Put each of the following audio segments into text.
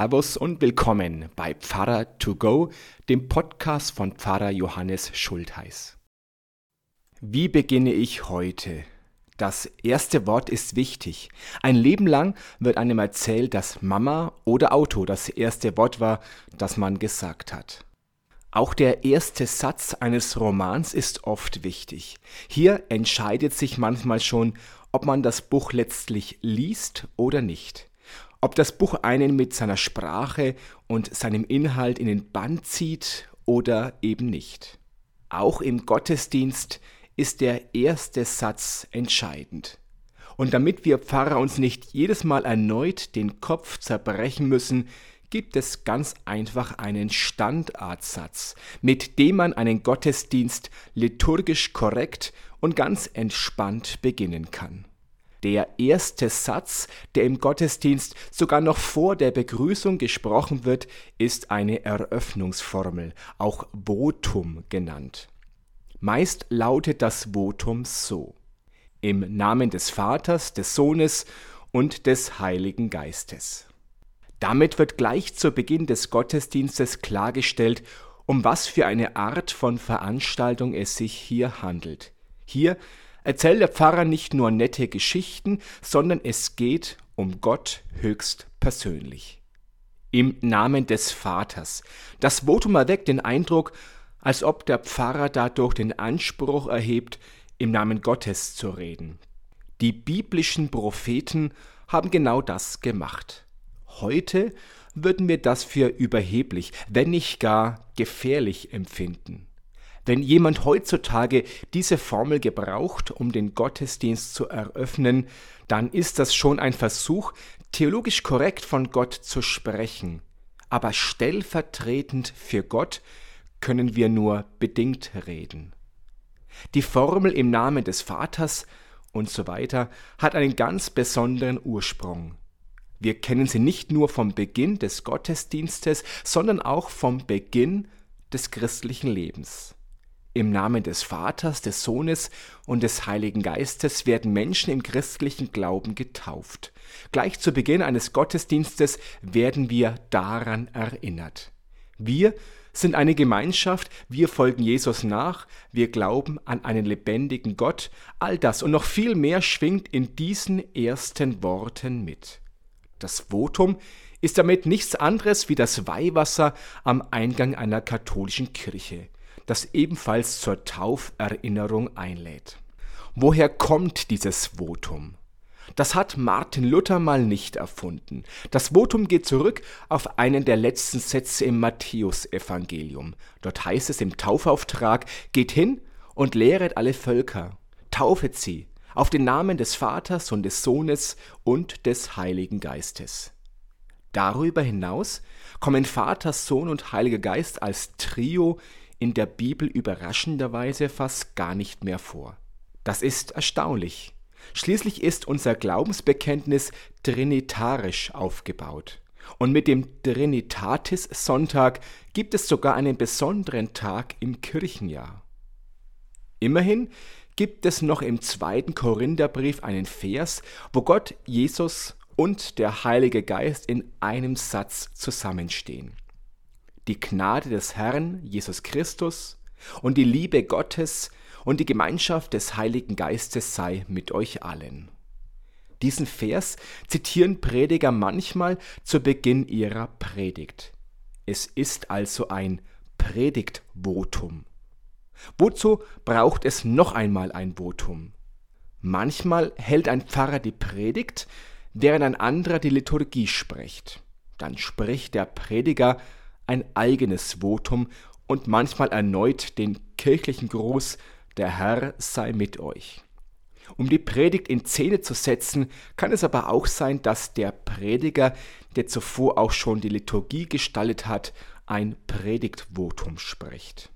Servus und willkommen bei Pfarrer to go, dem Podcast von Pfarrer Johannes Schultheiß. Wie beginne ich heute? Das erste Wort ist wichtig. Ein Leben lang wird einem erzählt, dass Mama oder Auto das erste Wort war, das man gesagt hat. Auch der erste Satz eines Romans ist oft wichtig. Hier entscheidet sich manchmal schon, ob man das Buch letztlich liest oder nicht ob das Buch einen mit seiner Sprache und seinem Inhalt in den Bann zieht oder eben nicht. Auch im Gottesdienst ist der erste Satz entscheidend. Und damit wir Pfarrer uns nicht jedes Mal erneut den Kopf zerbrechen müssen, gibt es ganz einfach einen Standardsatz, mit dem man einen Gottesdienst liturgisch korrekt und ganz entspannt beginnen kann. Der erste Satz, der im Gottesdienst sogar noch vor der Begrüßung gesprochen wird, ist eine Eröffnungsformel, auch Votum genannt. Meist lautet das Votum so. Im Namen des Vaters, des Sohnes und des Heiligen Geistes. Damit wird gleich zu Beginn des Gottesdienstes klargestellt, um was für eine Art von Veranstaltung es sich hier handelt. Hier erzählt der Pfarrer nicht nur nette Geschichten, sondern es geht um Gott höchst persönlich. Im Namen des Vaters. Das Votum erweckt den Eindruck, als ob der Pfarrer dadurch den Anspruch erhebt, im Namen Gottes zu reden. Die biblischen Propheten haben genau das gemacht. Heute würden wir das für überheblich, wenn nicht gar gefährlich empfinden. Wenn jemand heutzutage diese Formel gebraucht, um den Gottesdienst zu eröffnen, dann ist das schon ein Versuch, theologisch korrekt von Gott zu sprechen. Aber stellvertretend für Gott können wir nur bedingt reden. Die Formel im Namen des Vaters und so weiter hat einen ganz besonderen Ursprung. Wir kennen sie nicht nur vom Beginn des Gottesdienstes, sondern auch vom Beginn des christlichen Lebens. Im Namen des Vaters, des Sohnes und des Heiligen Geistes werden Menschen im christlichen Glauben getauft. Gleich zu Beginn eines Gottesdienstes werden wir daran erinnert. Wir sind eine Gemeinschaft, wir folgen Jesus nach, wir glauben an einen lebendigen Gott, all das und noch viel mehr schwingt in diesen ersten Worten mit. Das Votum ist damit nichts anderes wie das Weihwasser am Eingang einer katholischen Kirche das ebenfalls zur Tauferinnerung einlädt. Woher kommt dieses Votum? Das hat Martin Luther mal nicht erfunden. Das Votum geht zurück auf einen der letzten Sätze im Matthäusevangelium. Dort heißt es im Taufauftrag, geht hin und lehret alle Völker, taufet sie auf den Namen des Vaters und des Sohnes und des Heiligen Geistes. Darüber hinaus kommen Vater, Sohn und Heiliger Geist als Trio in der Bibel überraschenderweise fast gar nicht mehr vor. Das ist erstaunlich. Schließlich ist unser Glaubensbekenntnis trinitarisch aufgebaut. Und mit dem Trinitatis Sonntag gibt es sogar einen besonderen Tag im Kirchenjahr. Immerhin gibt es noch im zweiten Korintherbrief einen Vers, wo Gott, Jesus und der Heilige Geist in einem Satz zusammenstehen die Gnade des Herrn Jesus Christus und die Liebe Gottes und die Gemeinschaft des Heiligen Geistes sei mit euch allen. Diesen Vers zitieren Prediger manchmal zu Beginn ihrer Predigt. Es ist also ein Predigtvotum. Wozu braucht es noch einmal ein Votum? Manchmal hält ein Pfarrer die Predigt, während ein anderer die Liturgie spricht. Dann spricht der Prediger ein eigenes Votum und manchmal erneut den kirchlichen Gruß Der Herr sei mit euch. Um die Predigt in Szene zu setzen, kann es aber auch sein, dass der Prediger, der zuvor auch schon die Liturgie gestaltet hat, ein Predigtvotum spricht.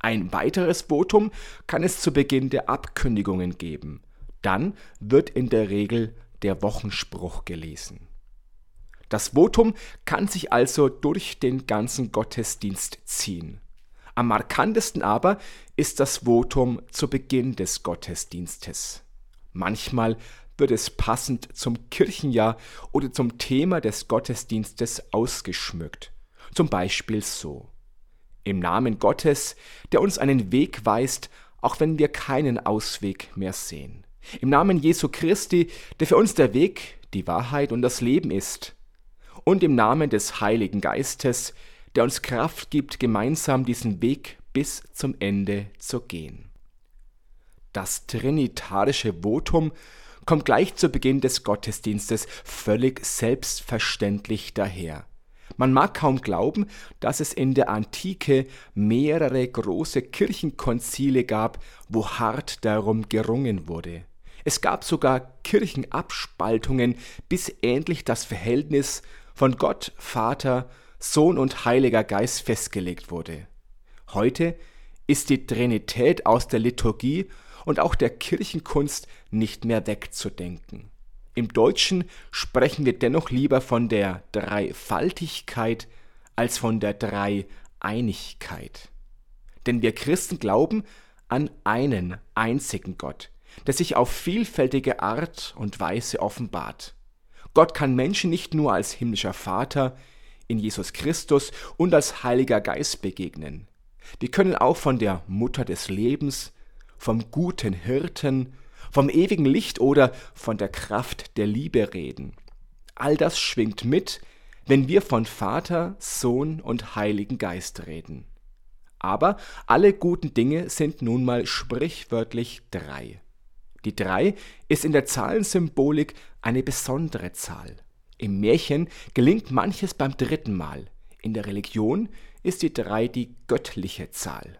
Ein weiteres Votum kann es zu Beginn der Abkündigungen geben. Dann wird in der Regel der Wochenspruch gelesen. Das Votum kann sich also durch den ganzen Gottesdienst ziehen. Am markantesten aber ist das Votum zu Beginn des Gottesdienstes. Manchmal wird es passend zum Kirchenjahr oder zum Thema des Gottesdienstes ausgeschmückt. Zum Beispiel so. Im Namen Gottes, der uns einen Weg weist, auch wenn wir keinen Ausweg mehr sehen. Im Namen Jesu Christi, der für uns der Weg, die Wahrheit und das Leben ist. Und im Namen des Heiligen Geistes, der uns Kraft gibt, gemeinsam diesen Weg bis zum Ende zu gehen. Das trinitarische Votum kommt gleich zu Beginn des Gottesdienstes völlig selbstverständlich daher. Man mag kaum glauben, dass es in der Antike mehrere große Kirchenkonzile gab, wo hart darum gerungen wurde. Es gab sogar Kirchenabspaltungen, bis endlich das Verhältnis von Gott, Vater, Sohn und Heiliger Geist festgelegt wurde. Heute ist die Trinität aus der Liturgie und auch der Kirchenkunst nicht mehr wegzudenken. Im Deutschen sprechen wir dennoch lieber von der Dreifaltigkeit als von der Dreieinigkeit. Denn wir Christen glauben an einen einzigen Gott, der sich auf vielfältige Art und Weise offenbart. Gott kann Menschen nicht nur als himmlischer Vater in Jesus Christus und als Heiliger Geist begegnen. Wir können auch von der Mutter des Lebens, vom guten Hirten vom ewigen Licht oder von der Kraft der Liebe reden. All das schwingt mit, wenn wir von Vater, Sohn und Heiligen Geist reden. Aber alle guten Dinge sind nun mal sprichwörtlich drei. Die drei ist in der Zahlensymbolik eine besondere Zahl. Im Märchen gelingt manches beim dritten Mal. In der Religion ist die drei die göttliche Zahl.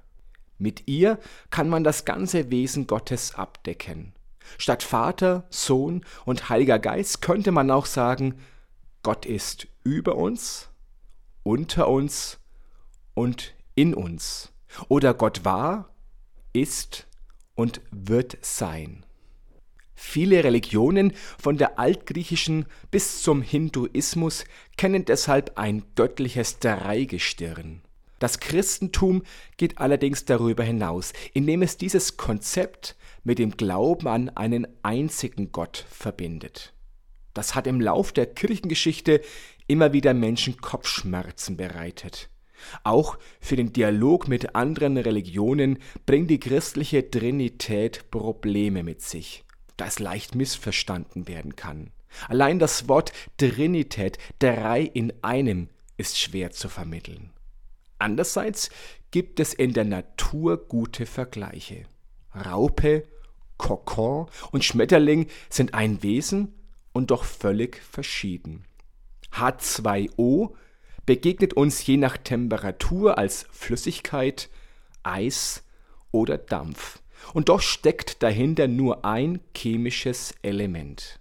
Mit ihr kann man das ganze Wesen Gottes abdecken. Statt Vater, Sohn und Heiliger Geist könnte man auch sagen, Gott ist über uns, unter uns und in uns. Oder Gott war, ist und wird sein. Viele Religionen von der altgriechischen bis zum Hinduismus kennen deshalb ein göttliches Dreigestirn. Das Christentum geht allerdings darüber hinaus, indem es dieses Konzept mit dem Glauben an einen einzigen Gott verbindet. Das hat im Lauf der Kirchengeschichte immer wieder Menschen Kopfschmerzen bereitet. Auch für den Dialog mit anderen Religionen bringt die christliche Trinität Probleme mit sich, da es leicht missverstanden werden kann. Allein das Wort Trinität, drei in einem, ist schwer zu vermitteln. Andererseits gibt es in der Natur gute Vergleiche. Raupe, Kokon und Schmetterling sind ein Wesen und doch völlig verschieden. H2O begegnet uns je nach Temperatur als Flüssigkeit, Eis oder Dampf. Und doch steckt dahinter nur ein chemisches Element.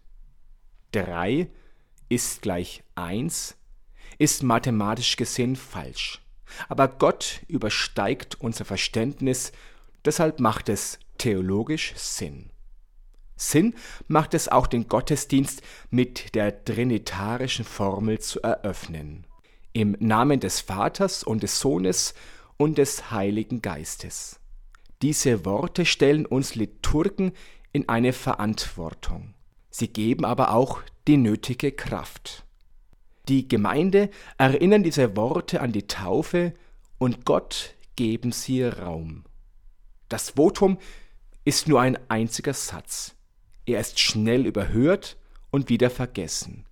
3 ist gleich 1 ist mathematisch gesehen falsch. Aber Gott übersteigt unser Verständnis, deshalb macht es theologisch Sinn. Sinn macht es auch den Gottesdienst mit der trinitarischen Formel zu eröffnen. Im Namen des Vaters und des Sohnes und des Heiligen Geistes. Diese Worte stellen uns Liturgen in eine Verantwortung. Sie geben aber auch die nötige Kraft. Die Gemeinde erinnern diese Worte an die Taufe und Gott geben sie Raum. Das Votum ist nur ein einziger Satz. Er ist schnell überhört und wieder vergessen.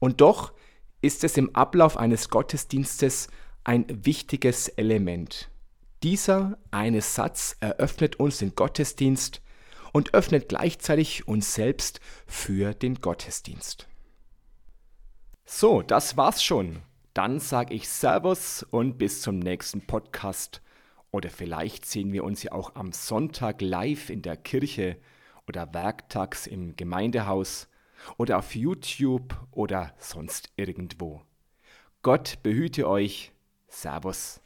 Und doch ist es im Ablauf eines Gottesdienstes ein wichtiges Element. Dieser eine Satz eröffnet uns den Gottesdienst und öffnet gleichzeitig uns selbst für den Gottesdienst. So, das war's schon. Dann sage ich Servus und bis zum nächsten Podcast. Oder vielleicht sehen wir uns ja auch am Sonntag live in der Kirche oder werktags im Gemeindehaus oder auf YouTube oder sonst irgendwo. Gott behüte euch. Servus.